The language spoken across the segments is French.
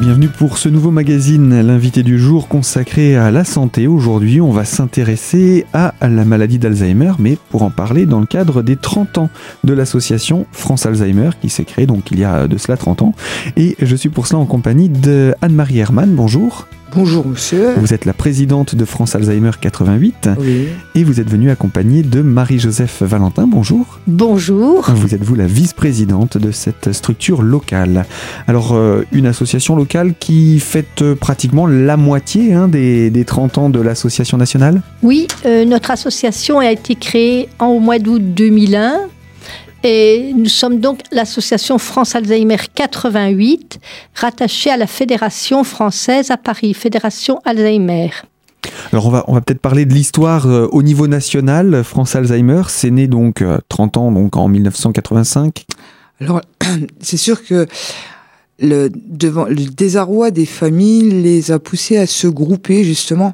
Bienvenue pour ce nouveau magazine, l'invité du jour consacré à la santé. Aujourd'hui, on va s'intéresser à la maladie d'Alzheimer, mais pour en parler dans le cadre des 30 ans de l'association France Alzheimer, qui s'est créée donc il y a de cela 30 ans. Et je suis pour cela en compagnie de Anne-Marie Hermann. Bonjour. Bonjour monsieur. Vous êtes la présidente de France Alzheimer 88 Oui. et vous êtes venue accompagnée de Marie-Joseph Valentin. Bonjour. Bonjour. Vous êtes vous la vice-présidente de cette structure locale. Alors euh, une association locale qui fête euh, pratiquement la moitié hein, des, des 30 ans de l'association nationale? Oui, euh, notre association a été créée en, au mois d'août 2001 et nous sommes donc l'association France Alzheimer 88, rattachée à la Fédération française à Paris, Fédération Alzheimer. Alors on va, on va peut-être parler de l'histoire euh, au niveau national. France Alzheimer, c'est né donc euh, 30 ans donc en 1985. Alors, c'est sûr que le, devant, le désarroi des familles les a poussés à se grouper justement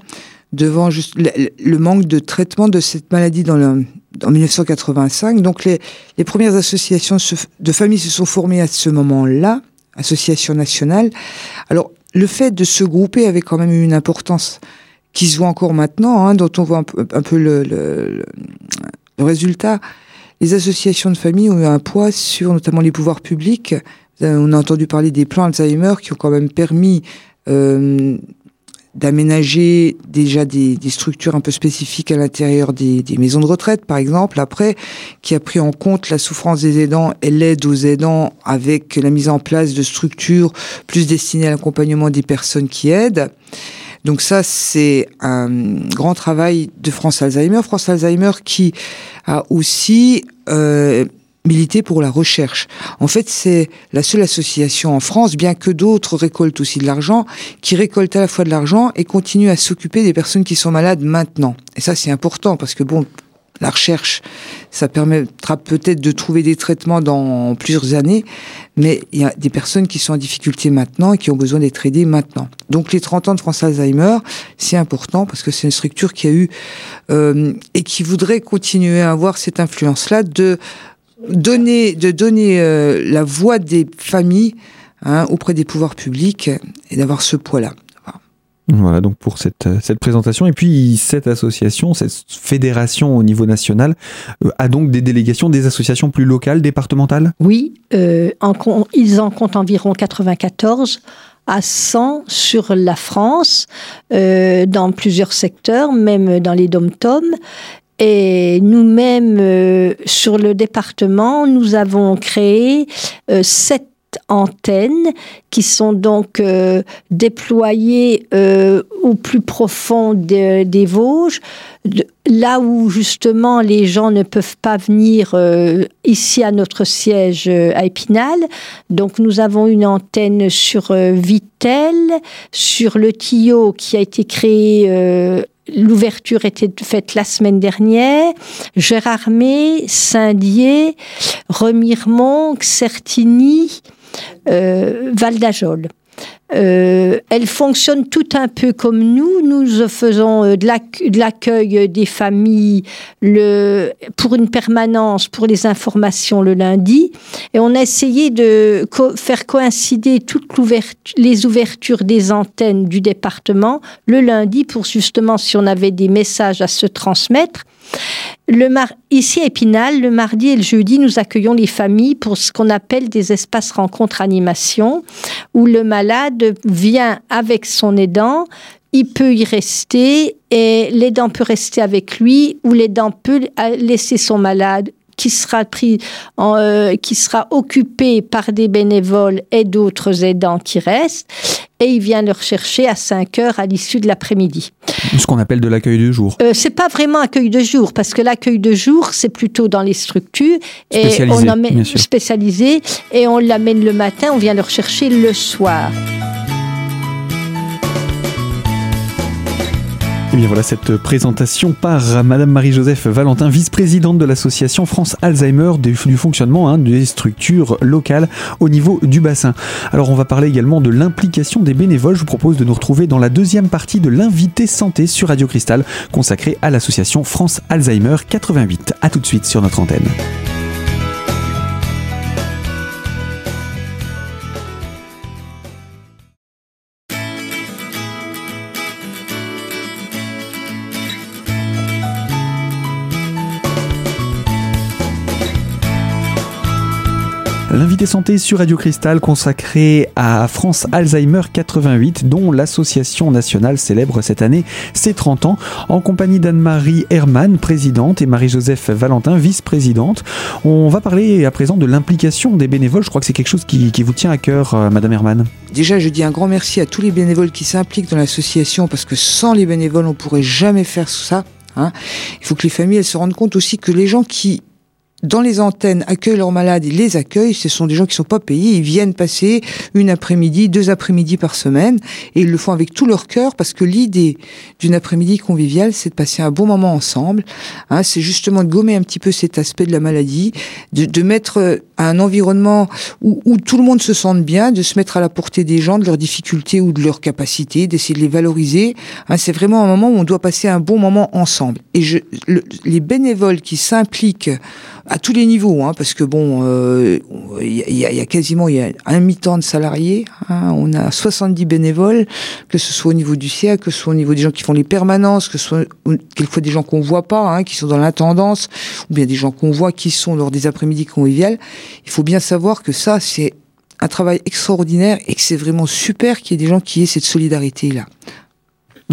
devant juste le, le manque de traitement de cette maladie dans le, en 1985. Donc les, les premières associations de familles se sont formées à ce moment-là, association nationale. Alors le fait de se grouper avait quand même eu une importance qui se voit encore maintenant, hein, dont on voit un peu, le, le- le résultat. Les associations de familles ont eu un poids sur notamment les pouvoirs publics. Euh, On a entendu parler des plans Alzheimer qui ont quand même permis euh, d'aménager déjà des, des structures un peu spécifiques à l'intérieur des, des maisons de retraite, par exemple, après, qui a pris en compte la souffrance des aidants et l'aide aux aidants avec la mise en place de structures plus destinées à l'accompagnement des personnes qui aident. Donc ça, c'est un grand travail de France Alzheimer. France Alzheimer qui a aussi euh, milité pour la recherche. En fait, c'est la seule association en France, bien que d'autres récoltent aussi de l'argent, qui récolte à la fois de l'argent et continue à s'occuper des personnes qui sont malades maintenant. Et ça, c'est important parce que bon, la recherche, ça permettra peut-être de trouver des traitements dans plusieurs années, mais il y a des personnes qui sont en difficulté maintenant et qui ont besoin d'être aidées maintenant. Donc les 30 ans de France Alzheimer, c'est important parce que c'est une structure qui a eu euh, et qui voudrait continuer à avoir cette influence-là de donner, de donner euh, la voix des familles hein, auprès des pouvoirs publics et d'avoir ce poids-là. Voilà donc pour cette, euh, cette présentation. Et puis cette association, cette fédération au niveau national, euh, a donc des délégations, des associations plus locales, départementales? Oui, euh, en ils en comptent environ 94 à 100 sur la France, euh, dans plusieurs secteurs, même dans les dom-toms. Et nous-mêmes, euh, sur le département, nous avons créé euh, sept antennes qui sont donc euh, déployées euh, au plus profond de- des Vosges, là où justement les gens ne peuvent pas venir euh, ici à notre siège euh, à Épinal. Donc nous avons une antenne sur Vitel, sur le Tillot qui a été créé. L'ouverture était faite la semaine dernière. Gérardmer, Saint-Dié, Remiremont, Certigny, euh, Val d'Ajol. Euh, elles fonctionnent tout un peu comme nous. Nous faisons euh, de l'acc- de l'accueil des familles le, pour une permanence, pour les informations le lundi. Et on a essayé de faire coïncider toutes les ouvertures des antennes du département le lundi pour justement si on avait des messages à se transmettre. Le Ici à Épinal, le mardi et le jeudi, nous accueillons les familles pour ce qu'on appelle des espaces rencontres animation, où le malade vient avec son aidant, il peut y rester et l'aidant peut rester avec lui, ou l'aidant peut euh, laisser son malade qui sera pris, en, euh, qui sera occupé par des bénévoles et d'autres aidants qui restent, et il vient le rechercher à 5 heures à l'issue de l'après-midi. Ce qu'on appelle de l'accueil de jour. Euh, c'est pas vraiment accueil de jour parce que l'accueil de jour c'est plutôt dans les structures et on spécialisé et on l'amène le matin, on vient le rechercher le soir. Et bien voilà cette présentation par Madame Marie-Joseph Valentin, vice-présidente de l'association France Alzheimer du, fonctionnement hein, des structures locales au niveau du bassin. Alors on va parler également de l'implication des bénévoles. Je vous propose de nous retrouver dans la deuxième partie de l'invité santé sur Radio Cristal consacrée à l'association France Alzheimer 88. A tout de suite sur notre antenne. L'invité santé sur Radio Cristal consacré à France Alzheimer 88 dont l'association nationale célèbre cette année ses 30 ans en compagnie d'Anne-Marie Hermann, présidente et Marie-Joseph Valentin, vice-présidente. On va parler à présent de l'implication des bénévoles. Je crois que c'est quelque chose qui, vous tient à cœur, euh, Madame Hermann. Déjà, je dis un grand merci à tous les bénévoles qui s'impliquent dans l'association parce que sans les bénévoles, on pourrait jamais faire ça. Hein. Il faut que les familles elles se rendent compte aussi que les gens qui dans les antennes accueillent leurs malades, ils les accueillent. Ce sont des gens qui sont pas payés. Ils viennent passer une après-midi, deux après-midi par semaine, et ils le font avec tout leur cœur parce que l'idée d'une après-midi conviviale, c'est de passer un bon moment ensemble. Hein, c'est justement de gommer un petit peu cet aspect de la maladie, de, de mettre un environnement où, où, tout le monde se sente bien, de se mettre à la portée des gens, de leurs difficultés ou de leurs capacités, d'essayer de les valoriser. Hein, c'est vraiment un moment où on doit passer un bon moment ensemble. Et je, les bénévoles qui s'impliquent à tous les niveaux, hein, parce que bon, il euh, y, y, a, quasiment il un mi-temps de salariés. Hein, on a 70 bénévoles, que ce soit au niveau du CIA, que ce soit au niveau des gens qui font les permanences, que ce soit quelquefois des gens qu'on voit pas, hein, qui sont dans l'intendance, ou bien des gens qu'on voit qui sont lors des après-midi conviviales. Il faut bien savoir que ça, c'est un travail extraordinaire et que c'est vraiment super qu'il y ait des gens qui aient cette solidarité-là.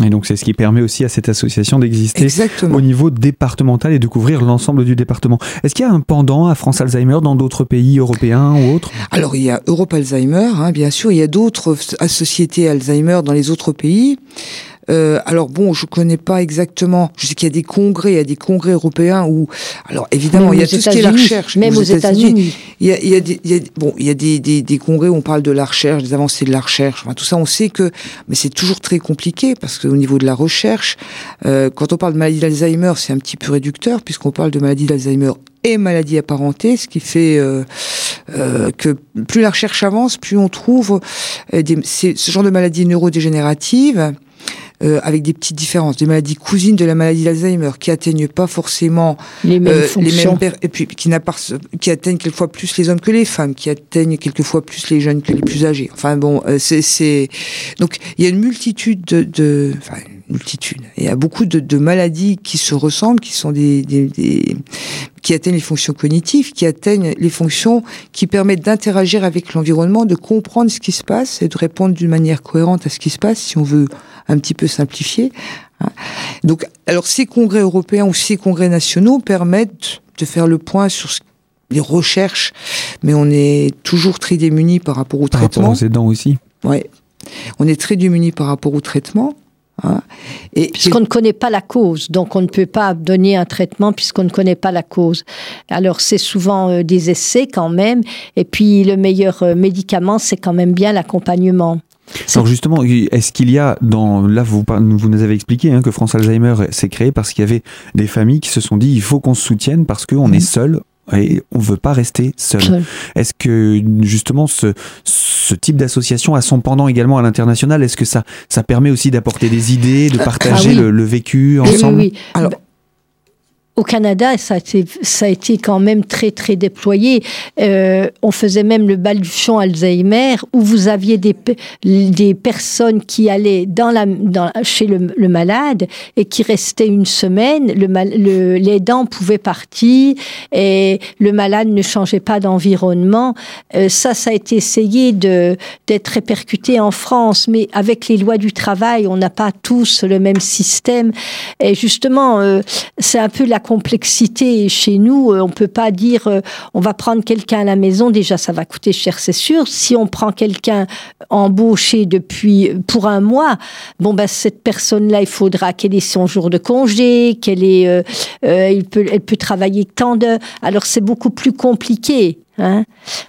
Et donc c'est ce qui permet aussi à cette association d'exister au niveau départemental et de couvrir l'ensemble du département. Est-ce qu'il y a un pendant à France Alzheimer dans d'autres pays européens ou autres? Alors il y a Europe Alzheimer, hein, bien sûr, il y a d'autres sociétés Alzheimer dans les autres pays. Euh, alors bon, je connais pas exactement. Je sais qu'il y a des congrès, il y a des congrès européens où, alors évidemment, il y a tout ce qui est la recherche. Même aux États-Unis. Il y a, il y a, des, il y a, bon, il y a des, des, des, congrès où on parle de la recherche, des avancées de la recherche. Enfin, tout ça, on sait que, mais c'est toujours très compliqué parce qu'au niveau de la recherche, euh, quand on parle de maladie d'Alzheimer, c'est un petit peu réducteur puisqu'on parle de maladie d'Alzheimer et maladie apparentée, ce qui fait euh, euh, que plus la recherche avance, plus on trouve euh, des, ce genre de maladies neurodégénératives euh, avec des petites différences, des maladies cousines de la maladie d'Alzheimer qui atteignent pas forcément les mêmes, euh, les mêmes et puis qui, qui atteignent quelquefois plus les hommes que les femmes, qui atteignent quelquefois plus les jeunes que les plus âgés. Enfin bon, euh, c'est donc il y a une multitude de, de enfin, multitude. Il y a beaucoup de, de, maladies qui se ressemblent, qui sont des, des, des, qui atteignent les fonctions cognitives, qui atteignent les fonctions qui permettent d'interagir avec l'environnement, de comprendre ce qui se passe et de répondre d'une manière cohérente à ce qui se passe, si on veut un petit peu simplifier. Hein. Donc, alors ces congrès européens ou ces congrès nationaux permettent de faire le point sur les recherches, mais on est toujours très démunis par rapport au traitement. Par rapport aux aidants aussi. Ouais. On est très démunis par rapport au traitement. Hein. Et puisqu'on ne connaît pas la cause, donc on ne peut pas donner un traitement puisqu'on ne connaît pas la cause. Alors c'est souvent euh, des essais quand même, et puis le meilleur euh, médicament c'est quand même bien l'accompagnement. Alors justement, est-ce qu'il y a dans là vous vous nous avez expliqué hein, que France Alzheimer s'est créé parce qu'il y avait des familles qui se sont dit il faut qu'on se soutienne parce qu'on est mhm. seul et on veut pas rester seul. Est-ce que justement ce, ce type d'association a son pendant également à l'international? Est-ce que ça ça permet aussi d'apporter des idées, de ah partager le, le, vécu ensemble oui, oui. Alors, au Canada, ça a, été, ça a été quand même très très déployé. Euh, on faisait même le baluchon Alzheimer où vous aviez des, des personnes qui allaient dans la, dans, chez le, malade et qui restaient une semaine. Le, le, les dents partir et le malade ne changeait pas d'environnement. Euh, ça, ça a été essayé d'être répercuté en France, mais avec les lois du travail, on n'a pas tous le même système. Et justement, euh, c'est un peu la complexité chez nous. Euh, on peut pas dire euh, on va prendre quelqu'un à la maison. Déjà, ça va coûter cher, c'est sûr. Si on prend quelqu'un embauché depuis pour un mois, bon ben cette personne-là, il faudra qu'elle ait son jour de congé, qu'elle ait, euh, peut, elle peut travailler tant de. Alors c'est beaucoup plus compliqué. Hein.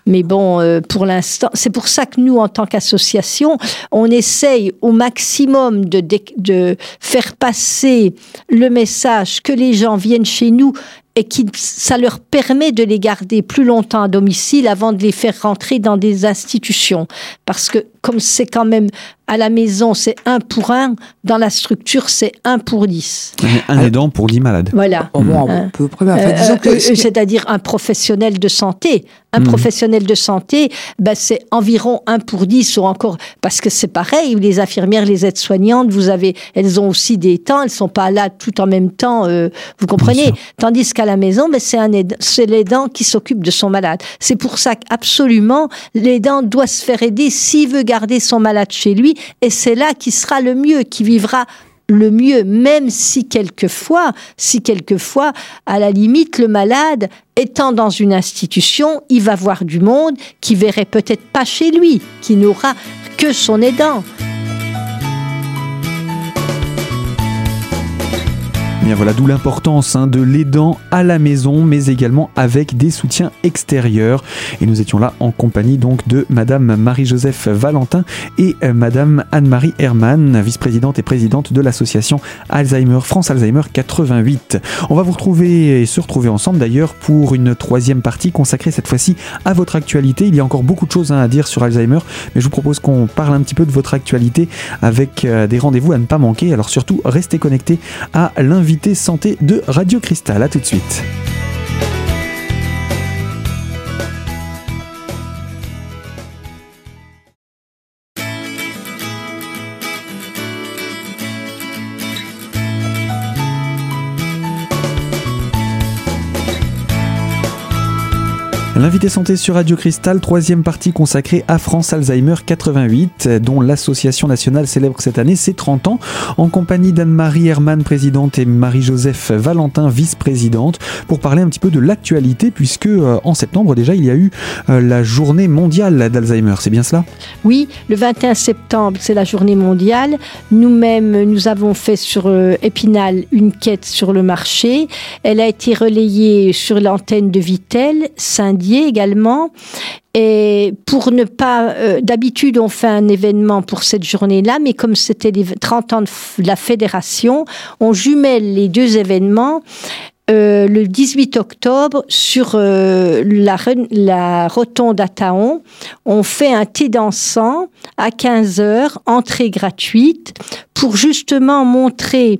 Mais bon, euh, pour l'instant, c'est pour ça que nous, en tant qu'association, on essaye au maximum de, de, faire passer le message que les gens viennent chez nous et qui ça leur permet de les garder plus longtemps à domicile avant de les faire rentrer dans des institutions. Parce que comme c'est quand même à la maison, c'est un pour un, dans la structure, c'est un pour dix. Un aidant pour dix malades. Voilà. Oh, hein. euh, euh, c'est-à-dire un professionnel de santé Un mhm. professionnel de santé, ben, c'est environ 1 pour 10 ou encore, parce que c'est pareil, les infirmières, les aides-soignantes, vous avez, elles ont aussi des temps, elles sont pas là tout en même temps, euh, vous comprenez? Tandis qu'à la maison, ben, c'est un c'est l'aidant qui s'occupe de son malade. C'est pour ça qu'absolument, l'aidant doit se faire aider s'il veut garder son malade chez lui, et c'est là qui sera le mieux, qui vivra le mieux, même si quelquefois, si quelquefois, à la limite, le malade, étant dans une institution, il va voir du monde qui verrait peut-être pas chez lui, qui n'aura que son aidant. Bien voilà, d'où l'importance hein, de l'aidant à la maison, mais également avec des soutiens extérieurs. Et nous étions là en compagnie donc de Madame Marie-Joseph Valentin et euh, Madame Anne-Marie Hermann, vice-présidente et présidente de l'association Alzheimer France Alzheimer 88. On va vous retrouver et se retrouver ensemble d'ailleurs pour une troisième partie consacrée cette fois-ci à votre actualité. Il y a encore beaucoup de choses hein, à dire sur Alzheimer, mais je vous propose qu'on parle un petit peu de votre actualité avec euh, des rendez-vous à ne pas manquer. Alors surtout, restez connectés à santé de Radio Cristal. A tout de suite. L'invité santé sur Radio Cristal, troisième partie consacrée à France Alzheimer 88, dont l'association nationale célèbre cette année ses 30 ans, en compagnie d'Anne-Marie Hermann, présidente, et Marie-Joseph Valentin, vice-présidente, pour parler un petit peu de l'actualité, puisque euh, en septembre déjà, il y a eu euh, la journée mondiale d'Alzheimer. C'est bien cela? Oui, le 21 septembre, c'est la journée mondiale. Nous-mêmes, nous avons fait sur euh, Épinal une quête sur le marché. Elle a été relayée sur l'antenne de Vitel, Également. Et pour ne pas, euh, d'habitude, on fait un événement pour cette journée-là, mais comme c'était les 30 ans de la fédération, on jumelle les deux événements. Euh, le 18 octobre, sur euh, la, la, rotonde à Taon, on fait un thé dansant à 15 heures, entrée gratuite, pour justement montrer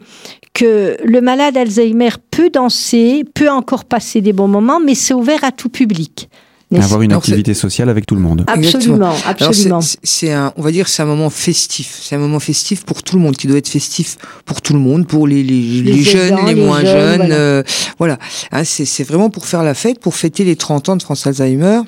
que le malade Alzheimer peut danser, peut encore passer des bons moments, mais c'est ouvert à tout public. Avoir une activité sociale avec tout le monde. Absolument, absolument. C'est un, on va dire, c'est un moment festif. C'est un moment festif pour tout le monde, qui doit être festif pour tout le monde, pour les, les, jeunes, les, moins jeunes. Voilà, euh, hein, c'est vraiment pour faire la fête, pour fêter les 30 ans de France Alzheimer.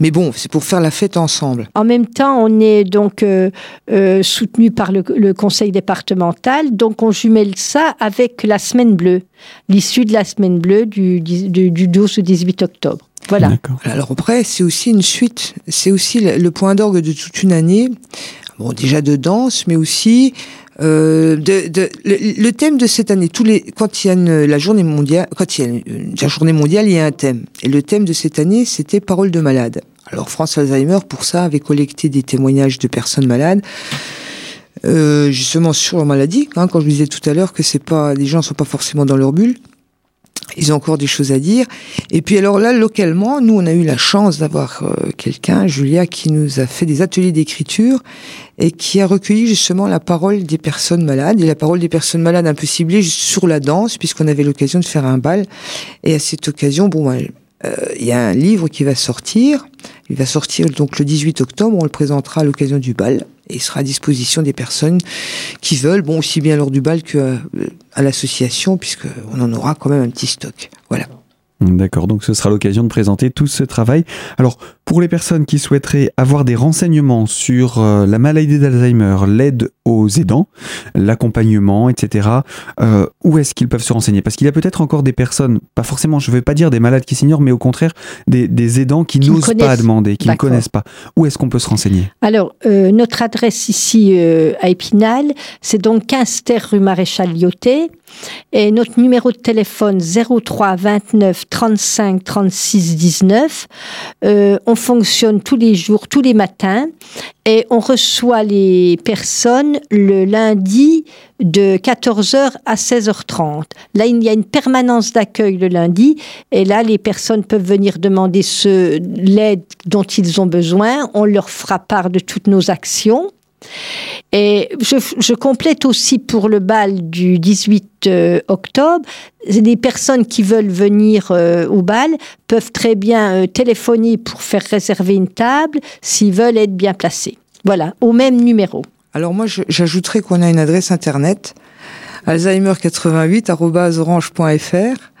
Mais bon, c'est pour faire la fête ensemble. En même temps, on est donc euh, euh, soutenu par le, conseil départemental, donc on jumelle ça avec la semaine bleue, l'issue de la semaine bleue du, du, du 12 au 18 octobre. Voilà. Alors après, c'est aussi une suite, c'est aussi le point d'orgue de toute une année. Bon, déjà de danse, mais aussi euh, le, thème de cette année, tous les, quand il y a une, la journée mondiale, quand il y a la journée mondiale, il y a un thème. Et le thème de cette année, c'était Parole de malade. Alors France Alzheimer, pour ça, avait collecté des témoignages de personnes malades. Euh, justement sur leur maladie, hein, quand je disais tout à l'heure que c'est pas, les gens sont pas forcément dans leur bulle, ils ont encore des choses à dire. Et puis alors là, localement, nous, on a eu la chance d'avoir euh, quelqu'un, Julia, qui nous a fait des ateliers d'écriture et qui a recueilli justement la parole des personnes malades et la parole des personnes malades un peu ciblées sur la danse, puisqu'on avait l'occasion de faire un bal. Et à cette occasion, bon, ben, euh, il y a un livre qui va sortir. Il va sortir donc le 18 octobre. On le présentera à l'occasion du bal et sera à disposition des personnes qui veulent, bon, aussi bien lors du bal que euh, à l'association, puisqu'on en aura quand même un petit stock. Voilà. D'accord, donc ce sera l'occasion de présenter tout ce travail. Alors, pour les personnes qui souhaiteraient avoir des renseignements sur euh, la maladie d'Alzheimer, l'aide aux aidants, l'accompagnement, etc., euh, où est-ce qu'ils peuvent se renseigner? Parce qu'il y a peut-être encore des personnes, pas forcément, je ne veux pas dire des malades qui s'ignorent, mais au contraire, des, aidants qui, n'osent pas demander, qui ne connaissent pas. Où est-ce qu'on peut se renseigner? Alors, euh, notre adresse ici à Épinal, c'est donc 15 terre rue Maréchal Lyoté. Et notre numéro de téléphone 03 29 35 36 19. on fonctionne tous les jours, tous les matins, et on reçoit les personnes le lundi de 14h à 16h30. Là, il y a une permanence d'accueil le lundi, et là, les personnes peuvent venir demander l'aide dont ils ont besoin. On leur fera part de toutes nos actions Et je, complète aussi pour le bal du 18 euh, octobre, les personnes qui veulent venir euh, au bal peuvent très bien euh, téléphoner pour faire réserver une table s'ils veulent être bien placés. Voilà, au même numéro. Alors moi, j'ajouterais qu'on a une adresse internet alzheimer88.orange.fr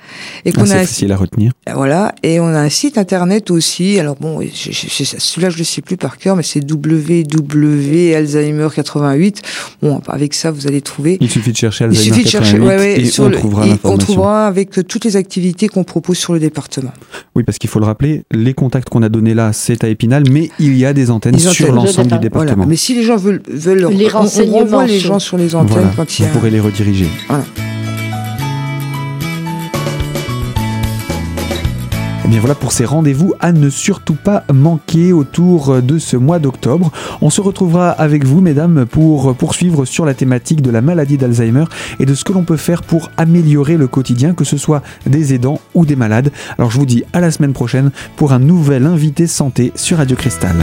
et qu'on a facile à retenir. Voilà, et on a un site internet aussi. Alors bon, celui-là je le sais plus par cœur, mais c'est www.alzheimer88. Bon, avec ça vous allez trouver. Il suffit de chercher Alzheimer. Il suffit de chercher, ouais, ouais, et on, trouvera on trouvera avec toutes les activités qu'on propose sur le département. Oui, parce qu'il faut le rappeler, les contacts qu'on a donnés là, c'est à Épinal, mais il y a des antennes, sur l'ensemble du département. Voilà. Mais si les gens veulent, veulent les on, on renvoie les gens sur les antennes quand il y a. Vous pourrez les rediriger. Voilà. Et eh bien voilà pour ces rendez-vous à ne surtout pas manquer autour de ce mois d'octobre. On se retrouvera avec vous, mesdames, pour poursuivre sur la thématique de la maladie d'Alzheimer et de ce que l'on peut faire pour améliorer le quotidien, que ce soit des aidants ou des malades. Alors je vous dis à la semaine prochaine pour un nouvel invité santé sur Radio Cristal.